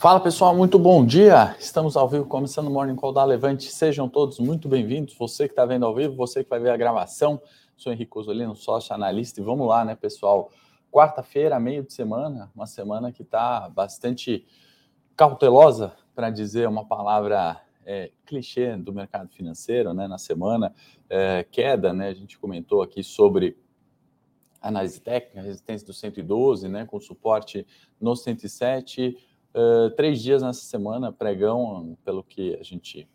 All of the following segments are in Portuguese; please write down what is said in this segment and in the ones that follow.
Fala pessoal, muito bom dia. Estamos ao vivo, começando o Morning Call da Levante. Sejam todos muito bem-vindos. Você que está vendo ao vivo, você que vai ver a gravação. Sou Henrique Osolino, sócio analista. E vamos lá, né, pessoal? Quarta-feira, meio de semana, uma semana que está bastante cautelosa, para dizer uma palavra é, clichê do mercado financeiro, né? Na semana, é, queda, né? A gente comentou aqui sobre análise técnica, resistência do 112, né? Com suporte no 107 Uh, três dias nessa semana, pregão, pelo que a gente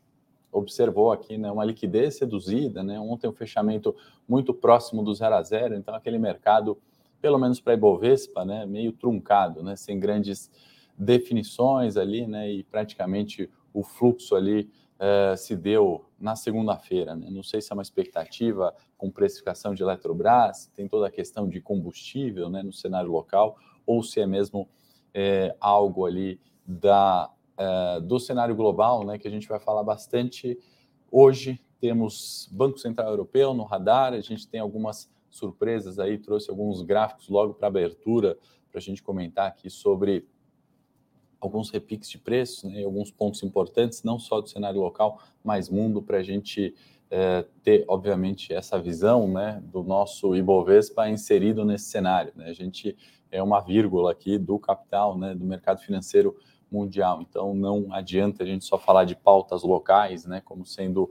observou aqui, né, uma liquidez reduzida, né, ontem um fechamento muito próximo do zero a zero, então aquele mercado, pelo menos para a Ibovespa, né, meio truncado, né, sem grandes definições ali, né, e praticamente o fluxo ali uh, se deu na segunda-feira, né, não sei se é uma expectativa com precificação de Eletrobras, tem toda a questão de combustível, né, no cenário local, ou se é mesmo é, algo ali da, é, do cenário global, né, que a gente vai falar bastante hoje. Temos Banco Central Europeu no radar, a gente tem algumas surpresas aí, trouxe alguns gráficos logo para abertura para a gente comentar aqui sobre alguns repiques de preços, né, alguns pontos importantes, não só do cenário local, mas mundo, para a gente é, ter, obviamente, essa visão né, do nosso Ibovespa inserido nesse cenário. Né? A gente é uma vírgula aqui do capital, né, do mercado financeiro mundial. Então, não adianta a gente só falar de pautas locais, né, como sendo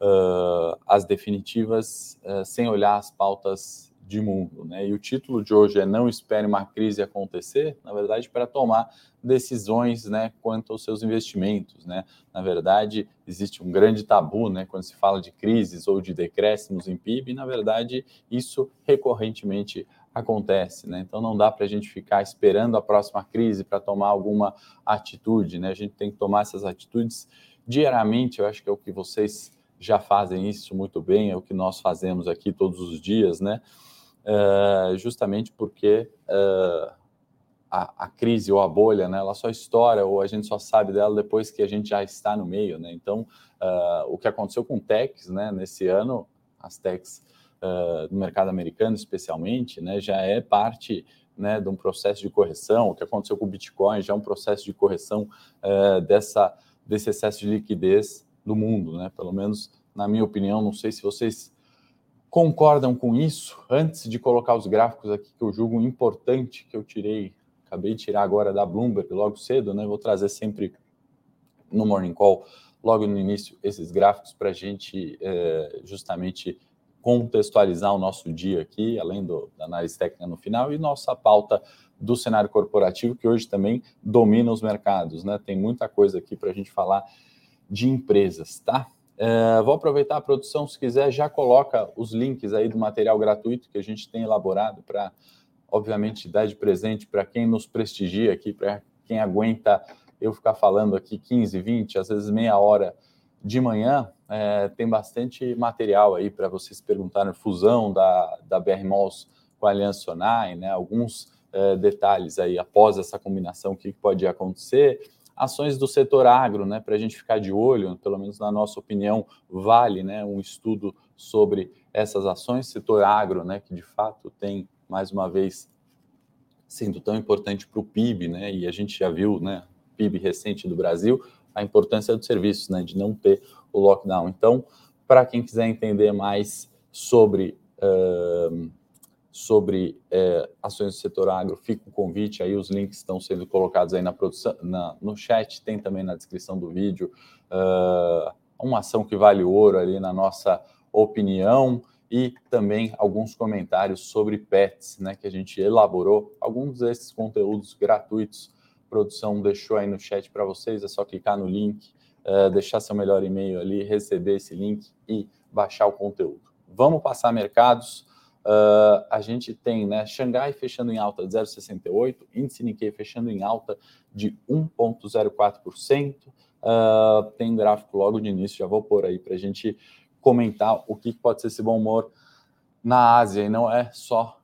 uh, as definitivas, uh, sem olhar as pautas de mundo. Né? E o título de hoje é Não Espere uma Crise Acontecer, na verdade, para tomar decisões né, quanto aos seus investimentos. Né? Na verdade, existe um grande tabu né, quando se fala de crises ou de decréscimos em PIB, e, na verdade, isso recorrentemente acontece. Né? Então, não dá para a gente ficar esperando a próxima crise para tomar alguma atitude. Né? A gente tem que tomar essas atitudes diariamente, eu acho que é o que vocês já fazem isso muito bem, é o que nós fazemos aqui todos os dias, né? uh, justamente porque uh, a, a, crise ou a bolha, né, ela só estoura ou a gente só sabe dela depois que a gente já está no meio, né? Então, uh, o que aconteceu com techs, né, nesse ano, as techs do mercado americano, especialmente, né, já é parte né, de um processo de correção. O que aconteceu com o Bitcoin já é um processo de correção dessa desse excesso de liquidez do mundo, né? Pelo menos na minha opinião, não sei se vocês concordam com isso? Antes de colocar os gráficos aqui que eu julgo importante, que eu tirei, acabei de tirar agora da Bloomberg logo cedo, né? Vou trazer sempre no Morning Call, logo no início, esses gráficos para a gente é, justamente contextualizar o nosso dia aqui, além do, da análise técnica no final, e nossa pauta do cenário corporativo, que hoje também domina os mercados, né? Tem muita coisa aqui para a gente falar de empresas, tá? É, vou aproveitar a produção, se quiser, já coloca os links aí do material gratuito que a gente tem elaborado para, obviamente, dar de presente para quem nos prestigia aqui, para quem aguenta eu ficar falando aqui 15, 20, às vezes meia hora de manhã. É, tem bastante material aí para vocês perguntarem, fusão da, da BR Malls com a Aliança Sonai, né? alguns é, detalhes aí após essa combinação, o que pode acontecer. Ações do setor agro, né, para a gente ficar de olho, pelo menos na nossa opinião, vale né, um estudo sobre essas ações, setor agro, né, que de fato tem, mais uma vez, sendo tão importante para o PIB, né, e a gente já viu, né, PIB recente do Brasil, a importância dos serviços, né, de não ter o lockdown. Então, para quem quiser entender mais sobre uh, sobre é, ações do setor agro, fica o convite aí, os links estão sendo colocados aí na produção, na, no chat, tem também na descrição do vídeo, uh, uma ação que vale ouro ali na nossa opinião e também alguns comentários sobre pets, né, que a gente elaborou, alguns desses conteúdos gratuitos, produção deixou aí no chat para vocês, é só clicar no link, uh, deixar seu melhor e-mail ali, receber esse link e baixar o conteúdo. Vamos passar mercados, Uh, a gente tem né, Xangai fechando em alta de 0,68, índice Nikkei fechando em alta de 1,04%. Uh, ah, tem um gráfico logo de início, já vou pôr aí para a gente comentar o que pode ser esse bom humor na Ásia, e não é só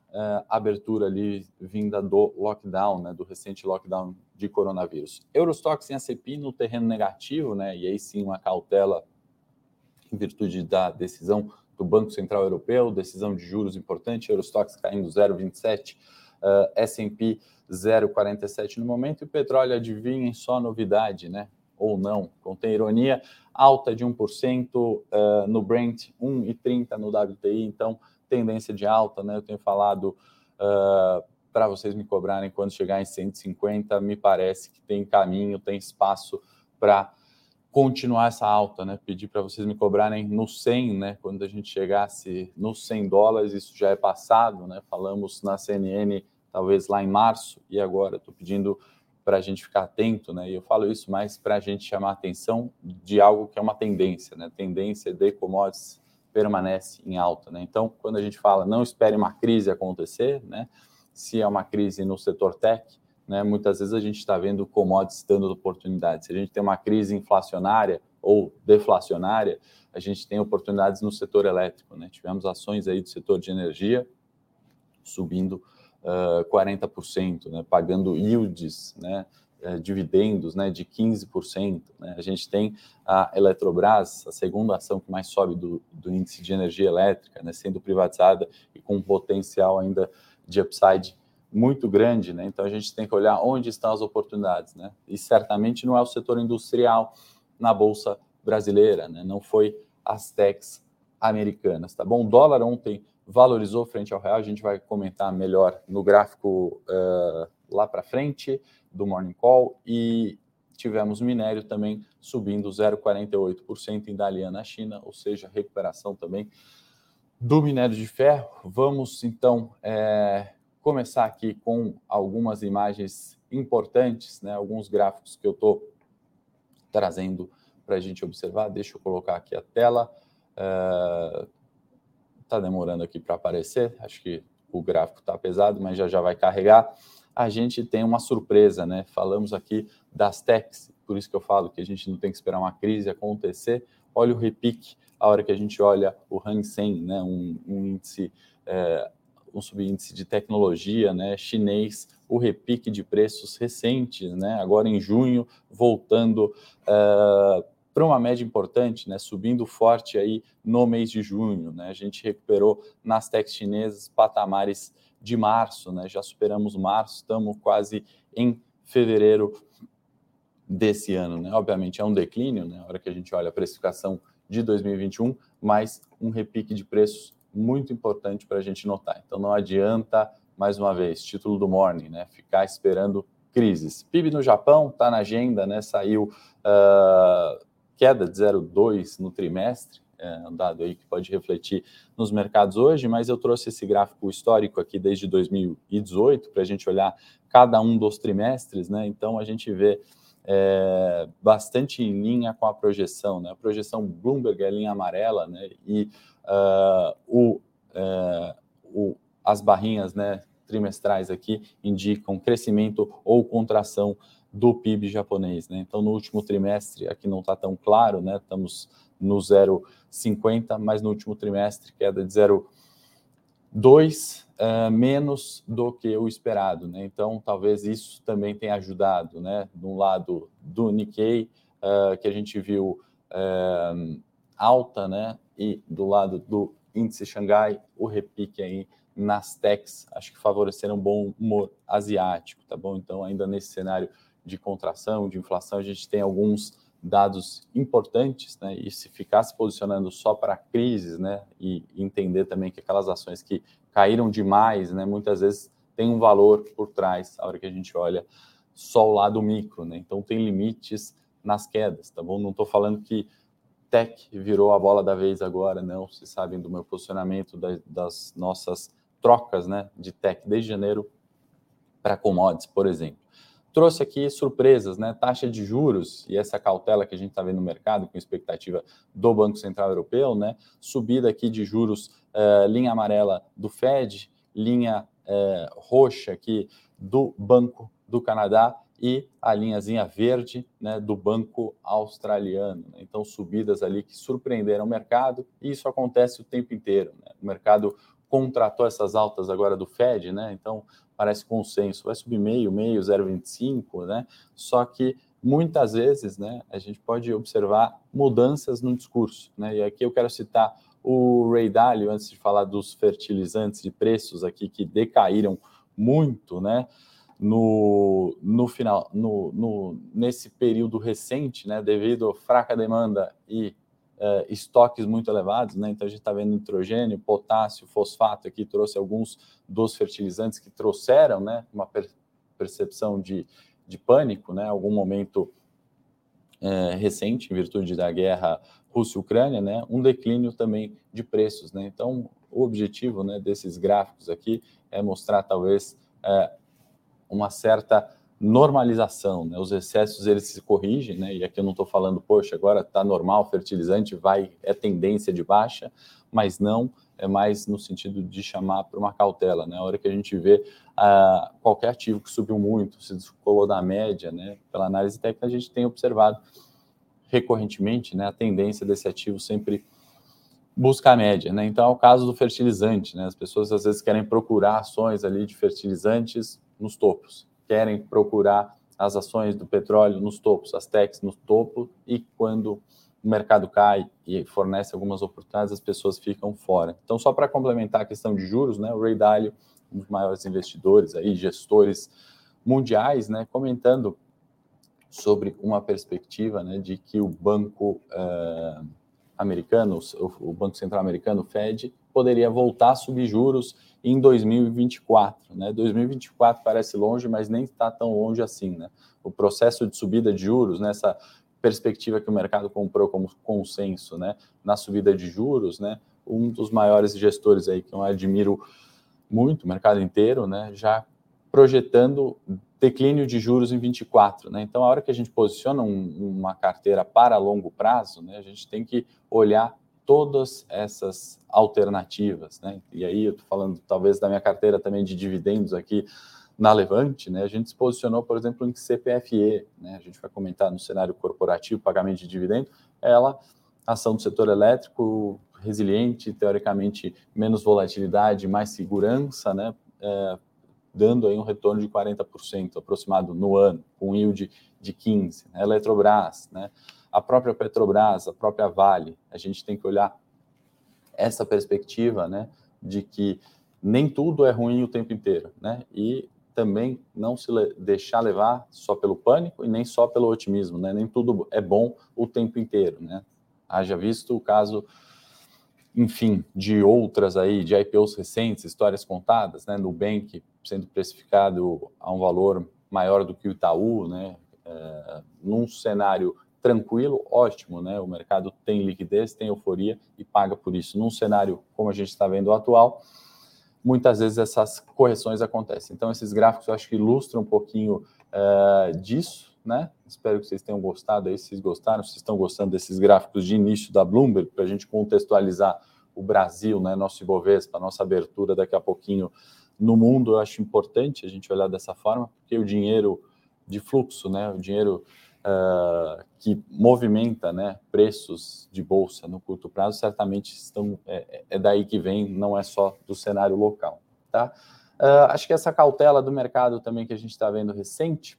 abertura ali vinda do lockdown, né, do recente lockdown de coronavírus. Eurostox em ACP no terreno negativo, né, e aí sim uma cautela em virtude da decisão do Banco Central Europeu, decisão de juros importante, Eurostox caindo 0,27, uh, S&P 0,47 no momento, e petróleo, adivinhem só novidade, né? Ou não, contém ironia, alta de 1% uh, no Brent, 1,30 no WTI, então tendência de alta, né? Eu tenho falado uh, para vocês me cobrarem quando chegar em 150, me parece que tem caminho, tem espaço para continuar essa alta, né? Pedir para vocês me cobrarem no 100, né? Quando a gente chegasse nos 100 dólares, isso já é passado, né? Falamos na CNN talvez lá em março e agora estou pedindo para a gente ficar atento, né? E eu falo isso mais para a gente chamar atenção de algo que é uma tendência, né? Tendência de commodities permanece em alta, né? Então, quando a gente fala não espere uma crise acontecer, né? Se é uma crise no setor tech, né? Muitas vezes a gente está vendo commodities dando oportunidades. Se a gente tem uma crise inflacionária ou deflacionária, a gente tem oportunidades no setor elétrico, né? Tivemos ações aí do setor de energia subindo uh, 40%, né? Pagando yields, né? Dividendos, né? De 15%. Né? A gente tem a Eletrobras, a segunda ação que mais sobe do, do índice de energia elétrica, né? Sendo privatizada e com potencial ainda de upside muito grande, né? Então a gente tem que olhar onde estão as oportunidades, né? E certamente não é o setor industrial na bolsa brasileira, né? Não foi as techs americanas, tá bom? O dólar ontem valorizou frente ao real, a gente vai comentar melhor no gráfico uh, lá para frente do Morning Call e tivemos minério também subindo 0,48% em Dalian na China, ou seja, recuperação também do minério de ferro. Vamos então é, começar aqui com algumas imagens importantes, né, alguns gráficos que eu estou trazendo para a gente observar. Deixa eu colocar aqui a tela. Está uh, demorando aqui para aparecer. Acho que o gráfico está pesado, mas já já vai carregar. A gente tem uma surpresa, né? Falamos aqui das techs, por isso que eu falo que a gente não tem que esperar uma crise acontecer. Olha o repique, a hora que a gente olha o Hang Seng, né? um, um índice é, um subíndice de tecnologia né, chinês, o repique de preços recentes, né, agora em junho, voltando uh, para uma média importante, né, subindo forte aí no mês de junho. Né, a gente recuperou nas techs chinesas patamares de março, né, já superamos março, estamos quase em fevereiro desse ano. Né? Obviamente é um declínio, né, na hora que a gente olha a precificação de 2021, mas um repique de preços muito importante para a gente notar. Então não adianta, mais uma vez, título do morning, né? Ficar esperando crises. PIB no Japão está na agenda, né? Saiu uh, queda de 0,2 no trimestre, é um dado aí que pode refletir nos mercados hoje, mas eu trouxe esse gráfico histórico aqui desde 2018 para a gente olhar cada um dos trimestres, né? Então a gente vê é, bastante em linha com a projeção, né? A projeção Bloomberg é linha amarela, né? E uh, o, uh, o, as barrinhas né, trimestrais aqui indicam crescimento ou contração do PIB japonês. Né? Então, no último trimestre, aqui não está tão claro, né? estamos no 0,50, mas no último trimestre, queda de 0,2, uh, menos do que o esperado. Né? Então, talvez isso também tenha ajudado. Né? No lado do Nikkei, uh, que a gente viu uh, alta, né? e do lado do índice Xangai, o repique aí nas techs, acho que favoreceram um bom humor asiático, tá bom? Então, ainda nesse cenário de contração, de inflação, a gente tem alguns dados importantes, né? E se ficar se posicionando só para crises, né? E entender também que aquelas ações que caíram demais, né? Muitas vezes tem um valor por trás, a hora que a gente olha só o lado micro, né? Então tem limites nas quedas, tá bom? Não estou falando que tech virou a bola da vez agora, não? Vocês sabem do meu posicionamento das, das nossas trocas, né, de tech desde janeiro para commodities, por exemplo. Trouxe aqui surpresas, né? Taxa de juros e essa cautela que a gente está vendo no mercado, com expectativa do Banco Central Europeu, né? Subida aqui de juros, uh, linha amarela do Fed, linha uh, roxa aqui do Banco do Canadá e a linhazinha verde né, do Banco Australiano. Então, subidas ali que surpreenderam o mercado, e isso acontece o tempo inteiro. Né? O mercado contratou essas altas agora do Fed, né? então parece consenso, vai subir meio, meio, 0,25, né? só que muitas vezes né, a gente pode observar mudanças no discurso. Né? E aqui eu quero citar o Ray Dalio, antes de falar dos fertilizantes de preços aqui que decaíram muito, né? No, no final, no, no, nesse período recente, né, devido à fraca demanda e uh, estoques muito elevados, né? Então a gente está vendo nitrogênio, potássio, fosfato aqui trouxe alguns dos fertilizantes que trouxeram, né, uma per percepção de, de pânico, né? Algum momento é, recente, em virtude da guerra Rússia-Ucrânia, né? Um declínio também de preços, né? Então o objetivo, né, desses gráficos aqui é mostrar talvez é, uma certa normalização, né? Os excessos eles se corrigem, né? E aqui eu não estou falando, poxa, agora está normal, fertilizante vai é tendência de baixa, mas não é mais no sentido de chamar para uma cautela, né? A hora que a gente vê uh, qualquer ativo que subiu muito, se descolou da média, né? Pela análise técnica a gente tem observado recorrentemente, né? A tendência desse ativo sempre busca a média, né? Então é o caso do fertilizante, né? As pessoas às vezes querem procurar ações ali de fertilizantes nos topos querem procurar as ações do petróleo nos topos, as techs no topo, e quando o mercado cai e fornece algumas oportunidades, as pessoas ficam fora. Então, só para complementar a questão de juros, né, o Ray Dalio, um dos maiores investidores aí, gestores mundiais, né, comentando sobre uma perspectiva né, de que o banco uh, americano, o, o Banco Central americano, o Fed, poderia voltar a subir juros em 2024. Né? 2024 parece longe, mas nem está tão longe assim. Né? O processo de subida de juros, nessa perspectiva que o mercado comprou como consenso né? na subida de juros, né? um dos maiores gestores aí que eu admiro muito, o mercado inteiro, né? já projetando declínio de juros em 24. Né? Então, a hora que a gente posiciona um, uma carteira para longo prazo, né? a gente tem que olhar todas essas alternativas, né? E aí eu estou falando talvez da minha carteira também de dividendos aqui na Levante, né? A gente se posicionou, por exemplo, em CPFE, né? A gente vai comentar no cenário corporativo, pagamento de dividendo, ela ação do setor elétrico resiliente, teoricamente menos volatilidade, mais segurança, né? É, dando aí um retorno de 40% aproximado no ano, com yield de 15, né? Eletrobras, né? A própria Petrobras, a própria Vale, a gente tem que olhar essa perspectiva, né, de que nem tudo é ruim o tempo inteiro, né, e também não se deixar levar só pelo pânico e nem só pelo otimismo, né, nem tudo é bom o tempo inteiro, né, haja visto o caso, enfim, de outras aí, de IPOs recentes, histórias contadas, né, Nubank sendo precificado a um valor maior do que o Itaú, né, é, num cenário tranquilo, ótimo, né? O mercado tem liquidez, tem euforia e paga por isso. Num cenário como a gente está vendo atual, muitas vezes essas correções acontecem. Então, esses gráficos eu acho que ilustram um pouquinho uh, disso, né? Espero que vocês tenham gostado aí. Se vocês gostaram, se estão gostando desses gráficos de início da Bloomberg, para a gente contextualizar o Brasil, né? Nosso Ibovespa, nossa abertura daqui a pouquinho no mundo, eu acho importante a gente olhar dessa forma, porque o dinheiro de fluxo, né? O dinheiro uh, que movimenta né, preços de bolsa no curto prazo, certamente estão, é, é, daí que vem, não é só do cenário local. Tá? Uh, acho que essa cautela do mercado também que a gente está vendo recente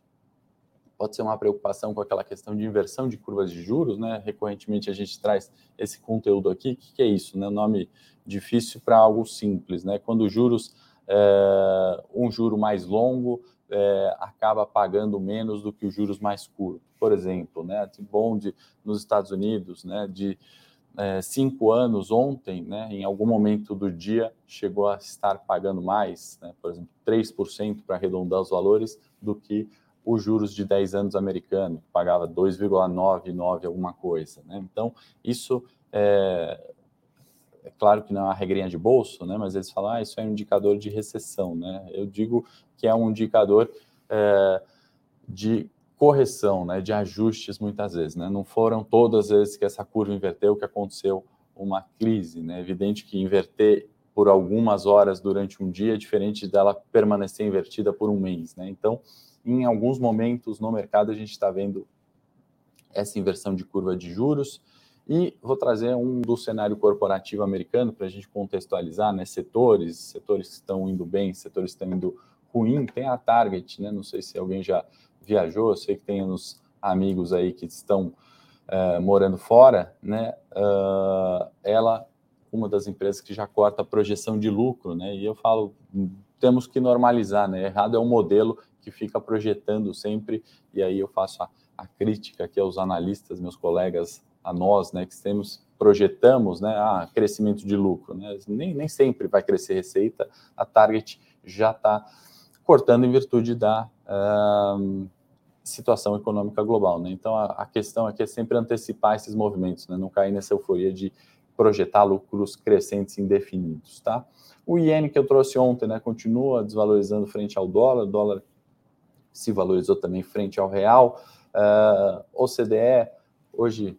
pode ser uma preocupação com aquela questão de inversão de curvas de juros, né? Recorrentemente a gente traz esse conteúdo aqui. O que, é isso? Né? Nome difícil para algo simples, né? Quando juros, é, um juro mais longo é, acaba pagando menos do que os juros mais curtos. Por exemplo, né, de bond nos Estados Unidos, né, de é, cinco anos ontem, né, em algum momento do dia, chegou a estar pagando mais, né, por exemplo, 3% para arredondar os valores, do que os juros de 10 anos americano, que pagava 2,99 alguma coisa. Né? Então, isso é, é claro que não é uma regrinha de bolso, né? Mas eles falam, ah, isso é um indicador de recessão, né? Eu digo que é um indicador é, de correção, né? De ajustes muitas vezes, né? Não foram todas as vezes que essa curva inverteu que aconteceu uma crise, né? É evidente que inverter por algumas horas durante um dia é diferente dela permanecer invertida por um mês, né? Então, em alguns momentos no mercado a gente está vendo essa inversão de curva de juros e vou trazer um do cenário corporativo americano para a gente contextualizar, né? Setores, setores que estão indo bem, setores que estão indo ruim. Tem a Target, né? Não sei se alguém já viajou, eu sei que tem uns amigos aí que estão uh, morando fora, né? Uh, ela, uma das empresas que já corta a projeção de lucro, né? E eu falo temos que normalizar, né? Errado é um modelo que fica projetando sempre, e aí eu faço a, a crítica aqui aos analistas, meus colegas, a nós, né, que temos, projetamos, né, ah, crescimento de lucro, né? Nem, nem sempre vai crescer receita, a Target já está cortando em virtude da uh, situação econômica global. Né? Então, a, a, questão aqui é sempre antecipar esses movimentos, né? não cair nessa euforia de projetar lucros crescentes indefinidos. Tá? O iene que eu trouxe ontem né, continua desvalorizando frente ao dólar, o dólar se valorizou também frente ao real. Uh, ah, OCDE, hoje,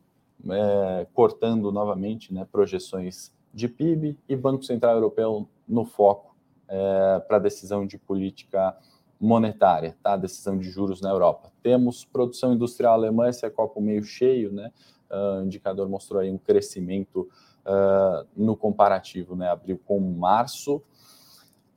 é, cortando novamente né, projeções de PIB e Banco Central Europeu no foco é, para decisão de política monetária, tá? Decisão de juros na Europa. Temos produção industrial alemã, esse é copo meio cheio, né? Uh, o indicador mostrou aí um crescimento uh, no comparativo, né? Abril com março.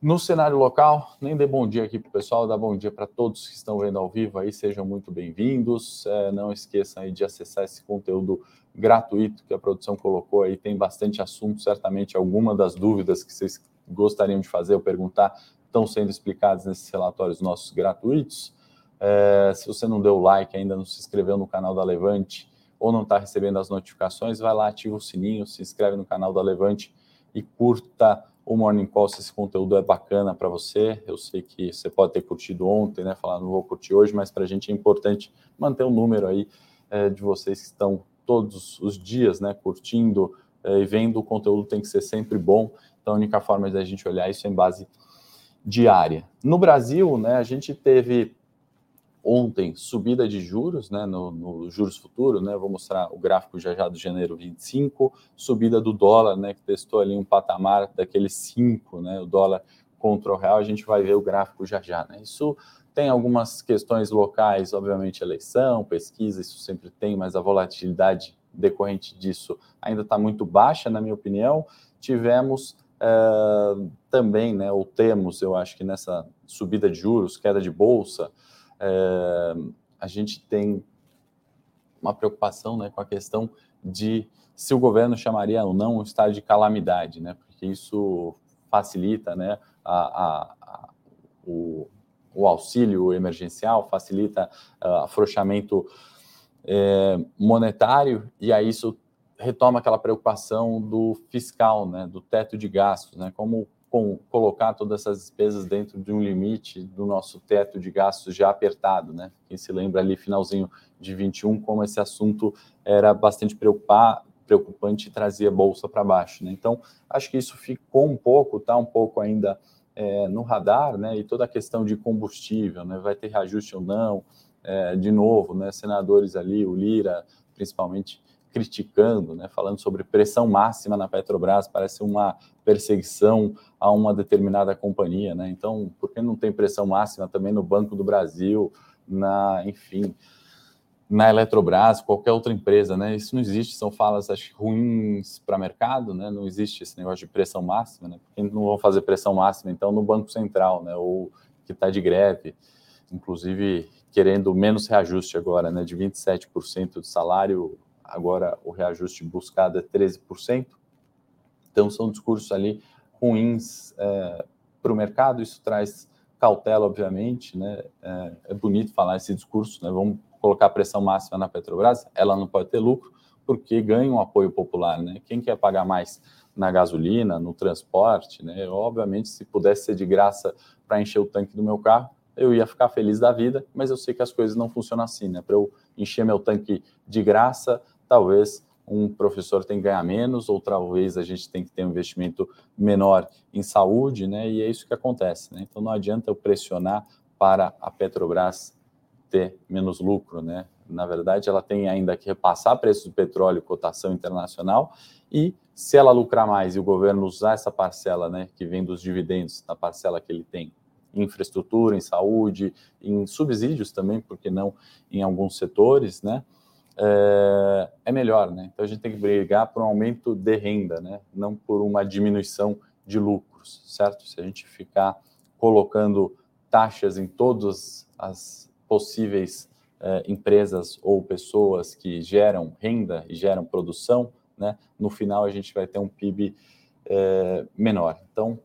No cenário local, nem dê bom dia aqui para o pessoal, dá bom dia para todos que estão vendo ao vivo aí, sejam muito bem-vindos. É, não esqueçam aí de acessar esse conteúdo gratuito que a produção colocou aí, tem bastante assunto, certamente alguma das dúvidas que vocês gostariam de fazer ou perguntar estão sendo explicados nesses relatórios nossos gratuitos. É, se você não deu like ainda, não se inscreveu no canal da Levante ou não está recebendo as notificações, vai lá, ativa o sininho, se inscreve no canal da Levante e curta o Morning Call se esse conteúdo é bacana para você. Eu sei que você pode ter curtido ontem, né? Falar, não vou curtir hoje, mas para a gente é importante manter o número aí é, de vocês que estão todos os dias, né? Curtindo é, e vendo o conteúdo tem que ser sempre bom. Então, a única forma de a gente olhar isso é em base diária. No Brasil, né, a gente teve ontem subida de juros, né, no, no, juros futuro, né, vou mostrar o gráfico já já do janeiro 25, subida do dólar, né, que testou ali um patamar daqueles 5, né, o dólar contra o real, a gente vai ver o gráfico já já, né, isso tem algumas questões locais, obviamente eleição, pesquisa, isso sempre tem, mas a volatilidade decorrente disso ainda está muito baixa, na minha opinião, tivemos Uh, também, né, ou temos, eu acho que nessa subida de juros, queda de bolsa, uh, a gente tem uma preocupação né, com a questão de se o governo chamaria ou não um estado de calamidade, né, porque isso facilita né, a, a, a, o, o, auxílio emergencial, facilita uh, afrouxamento é, monetário, e aí isso retoma aquela preocupação do fiscal, né, do teto de gastos, né, como com, colocar todas essas despesas dentro de um limite do nosso teto de gastos já apertado, né? Quem se lembra ali finalzinho de 21 como esse assunto era bastante preocupar, preocupante e trazia bolsa para baixo, né? Então acho que isso ficou um pouco, está um pouco ainda é, no radar, né? E toda a questão de combustível, né? Vai ter reajuste ou não? É, de novo, né? Senadores ali, o Lira, principalmente criticando, né, falando sobre pressão máxima na Petrobras, parece uma perseguição a uma determinada companhia, né? Então, por que não tem pressão máxima também no Banco do Brasil, na, enfim, na Eletrobras, qualquer outra empresa, né? Isso não existe, são falas acho, ruins para mercado, né? Não existe esse negócio de pressão máxima, né? Por que não vão fazer pressão máxima então no Banco Central, né? Ou que está de greve, inclusive querendo menos reajuste agora, né? De 27% de salário agora o reajuste buscado é 13%. Então, são discursos ali ruins é, para o mercado, isso traz cautela, obviamente, né? É, é, bonito falar esse discurso, né? Vamos colocar pressão máxima na Petrobras, ela não pode ter lucro, porque ganha um apoio popular, né? Quem quer pagar mais na gasolina, no transporte, né? Obviamente, se pudesse ser de graça para encher o tanque do meu carro, eu ia ficar feliz da vida, mas eu sei que as coisas não funcionam assim, né? Para eu encher meu tanque de graça, talvez um professor tenha que ganhar menos, ou talvez a gente tenha que ter um investimento menor em saúde, né? E é isso que acontece, né? Então não adianta eu pressionar para a Petrobras ter menos lucro, né? Na verdade, ela tem ainda que repassar preços do petróleo, cotação internacional, e se ela lucrar mais e o governo usar essa parcela, né, que vem dos dividendos, da parcela que ele tem em infraestrutura, em saúde, em subsídios também, porque não em alguns setores, né? é, é melhor, né? Então a gente tem que brigar por um aumento de renda, né? Não por uma diminuição de lucros, certo? Se a gente ficar colocando taxas em todas as possíveis é, empresas ou pessoas que geram renda e geram produção, né? No final a gente vai ter um PIB é, menor. Então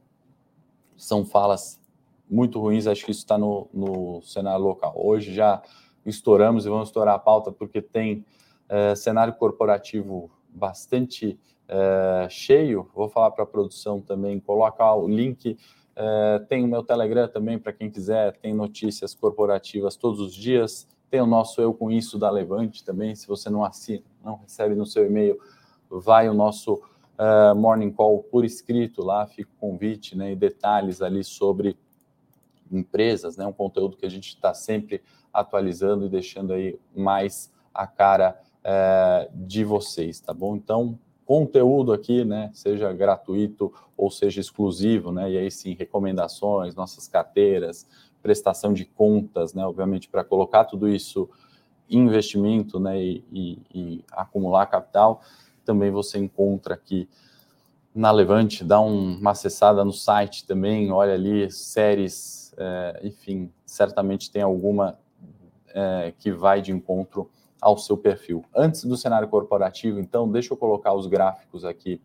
são falas muito ruins, acho que isso está no, no cenário local. Hoje já estouramos e vamos estourar a pauta porque tem é, cenário corporativo bastante cheio. Vou falar para a produção também, colocar o link. É, tem o meu Telegram também para quem quiser, tem notícias corporativas todos os dias. Tem o nosso Eu Com Isso da Levante também. Se você não assina, não recebe no seu e-mail, vai o nosso uh, Morning Call por escrito lá, fica o convite né, e detalhes ali sobre empresas, né, um conteúdo que a gente está sempre atualizando e deixando aí mais a cara uh, de vocês, tá bom? Então, conteúdo aqui, né, seja gratuito ou seja exclusivo, né, e aí sim, recomendações, nossas carteiras, prestação de contas, né, obviamente para colocar tudo isso em investimento, né, e, e, e acumular capital, também você encontra aqui na Levante, dá um, uma acessada no site também, olha ali séries, é, enfim, certamente tem alguma é, que vai de encontro ao seu perfil. Antes do cenário corporativo, então, deixa eu colocar os gráficos aqui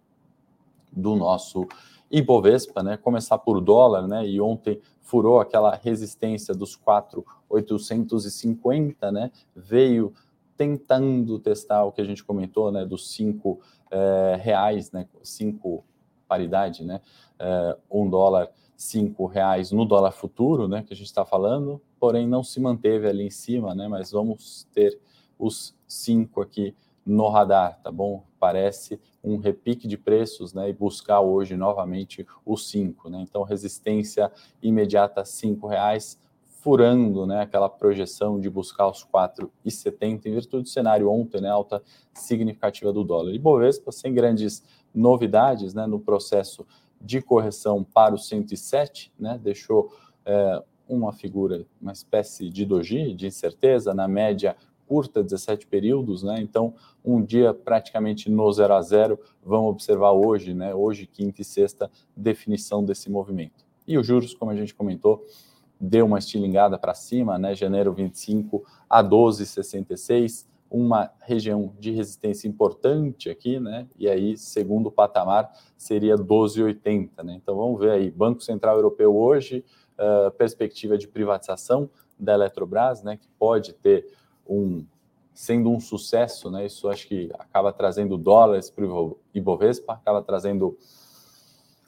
do nosso Ibovespa, né? Começar por dólar, né? E ontem furou aquela resistência dos 4,850, né? Veio tentando testar o que a gente comentou, né, dos cinco é, reais, né, cinco paridade, né, é, um dólar, cinco reais no dólar futuro, né, que a gente está falando, porém não se manteve ali em cima, né, mas vamos ter os cinco aqui no radar, tá bom? Parece um repique de preços, né, e buscar hoje novamente os cinco, né, então resistência imediata cinco reais, furando né, aquela projeção de buscar os 4,70 em virtude do cenário ontem, né, alta significativa do dólar. E Bovespa, sem grandes novidades né, no processo de correção para o 107, né, deixou é, uma figura, uma espécie de doji, de incerteza, na média curta, 17 períodos, né? Então, um dia praticamente no zero a zero. Vamos observar hoje, né? Hoje, quinta e sexta, definição desse movimento. E os juros, como a gente comentou, deu uma estilingada para cima, né? Janeiro 25 a 12,66, uma região de resistência importante aqui, né? E aí, segundo patamar, seria 12,80, né? Então vamos ver aí, Banco Central Europeu hoje, uh, perspectiva de privatização da Eletrobras, né? Que pode ter um sendo um sucesso, né? Isso acho que acaba trazendo dólares para o Ibovespa, acaba trazendo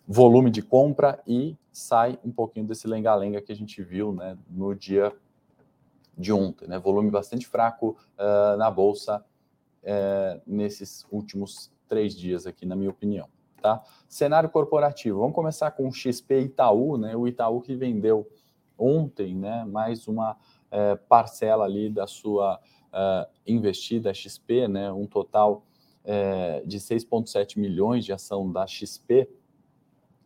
volume de compra e sai um pouquinho desse lenga-lenga que a gente viu né, no dia de ontem. Né? Volume bastante fraco uh, na Bolsa uh, nesses últimos três dias aqui, na minha opinião. Tá? Cenário corporativo. Vamos começar com o XP Itaú, né? o Itaú que vendeu ontem né, mais uma uh, parcela ali da sua investida XP, né, um total de 6,7 milhões de ação da XP,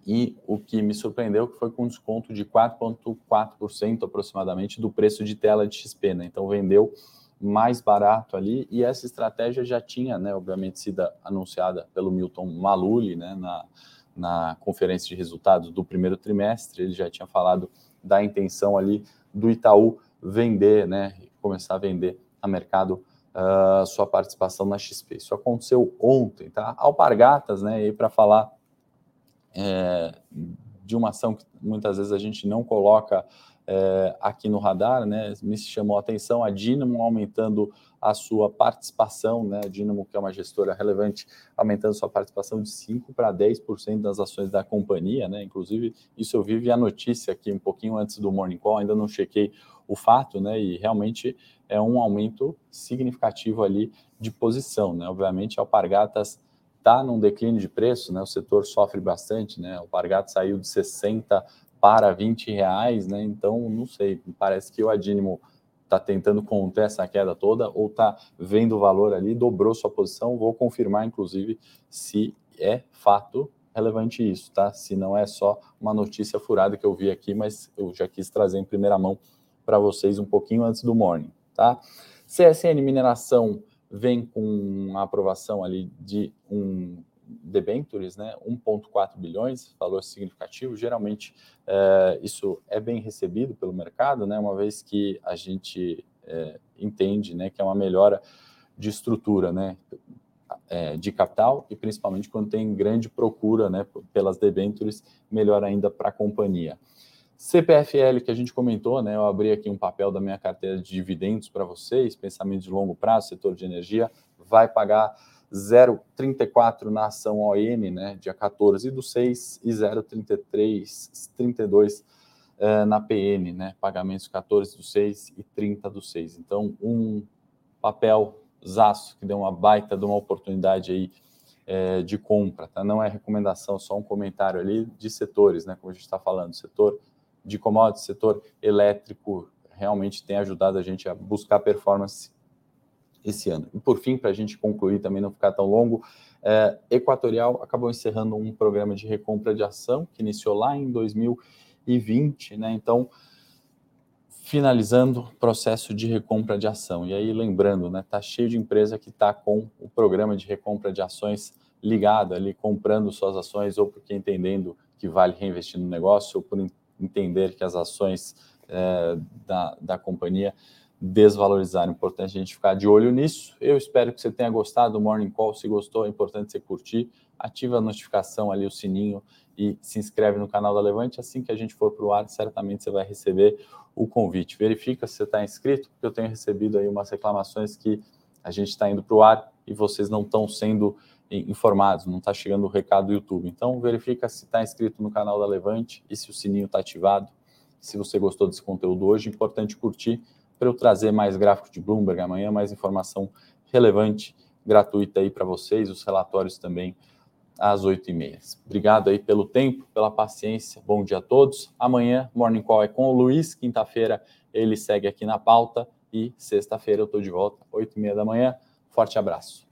e o que me surpreendeu foi com um desconto de 4,4% aproximadamente do preço de tela de XP, né? Então vendeu mais barato ali e essa estratégia já tinha, né, obviamente sido anunciada pelo Milton Maluli, né, na, na conferência de resultados do primeiro trimestre, ele já tinha falado da intenção ali do Itaú vender, né, começar a vender a mercado uh, sua participação na XP. Isso aconteceu ontem, tá? Alpargatas, né, e para falar é, de uma ação que muitas vezes a gente não coloca é, aqui no radar, né? Me chamou a atenção a Dynamo aumentando a sua participação, né? A Dynamo, que é uma gestora relevante, aumentando sua participação de 5 para 10% das ações da companhia, né? Inclusive, isso eu vi a notícia aqui um pouquinho antes do Morning Call, ainda não chequei o fato, né? E realmente é um aumento significativo ali de posição, né? Obviamente, Alpargatas está num declínio de preço, né? O setor sofre bastante, né? O Pargato saiu de 60 para 20 reais, né? Então, não sei, parece que o Adínimo está tentando conter essa queda toda ou está vendo o valor ali, dobrou sua posição. Vou confirmar, inclusive, se é fato relevante isso, tá? Se não é só uma notícia furada que eu vi aqui, mas eu já quis trazer em primeira mão para vocês um pouquinho antes do morning, tá? CSN Mineração vem com a aprovação ali de um debentures, né, 1,4 bilhões, valor significativo. Geralmente é, isso é bem recebido pelo mercado, né, uma vez que a gente é, entende, né, que é uma melhora de estrutura, né, é, de capital e principalmente quando tem grande procura, né, pelas debentures, melhor ainda para a companhia. CPFL que a gente comentou, né? Eu abri aqui um papel da minha carteira de dividendos para vocês, pensamento de longo prazo, setor de energia, vai pagar 0,34 na ação ON, né? Dia 14 do 6 e 0,33, 32 uh, na PN, né? Pagamentos 14 do 6 e 30 do 6. Então, um papel zaço que deu uma baita de uma oportunidade aí é, de compra, tá? Não é recomendação, só um comentário ali de setores, né? Como a gente está falando, setor de commodities, setor elétrico, realmente tem ajudado a gente a buscar performance esse ano. E por fim, para a gente concluir também, não ficar tão longo, é, Equatorial acabou encerrando um programa de recompra de ação que iniciou lá em 2020, né? Então, finalizando o processo de recompra de ação. E aí, lembrando, né, tá cheio de empresa que está com o programa de recompra de ações ligado ali, comprando suas ações, ou porque entendendo que vale reinvestir no negócio, ou por entender que as ações é, da, da companhia desvalorizaram. Importante a gente ficar de olho nisso. Eu espero que você tenha gostado do Morning Call. Se gostou, é importante você curtir, ativa a notificação ali, o sininho e se inscreve no canal da Levante. Assim que a gente for para o ar, certamente você vai receber o convite. Verifica se você está inscrito, porque eu tenho recebido aí umas reclamações que a gente está indo para o ar e vocês não estão sendo informados, não está chegando o recado do YouTube. Então, verifica se está inscrito no canal da Levante e se o sininho está ativado. Se você gostou desse conteúdo hoje, importante curtir para eu trazer mais gráfico de Bloomberg amanhã, mais informação relevante, gratuita aí para vocês, os relatórios também às 8h30. Obrigado aí pelo tempo, pela paciência. Bom dia a todos. Amanhã, Morning Call é com o Luiz. Quinta-feira, ele segue aqui na pauta. E sexta-feira eu estou de volta, 8h30 da manhã. Forte abraço.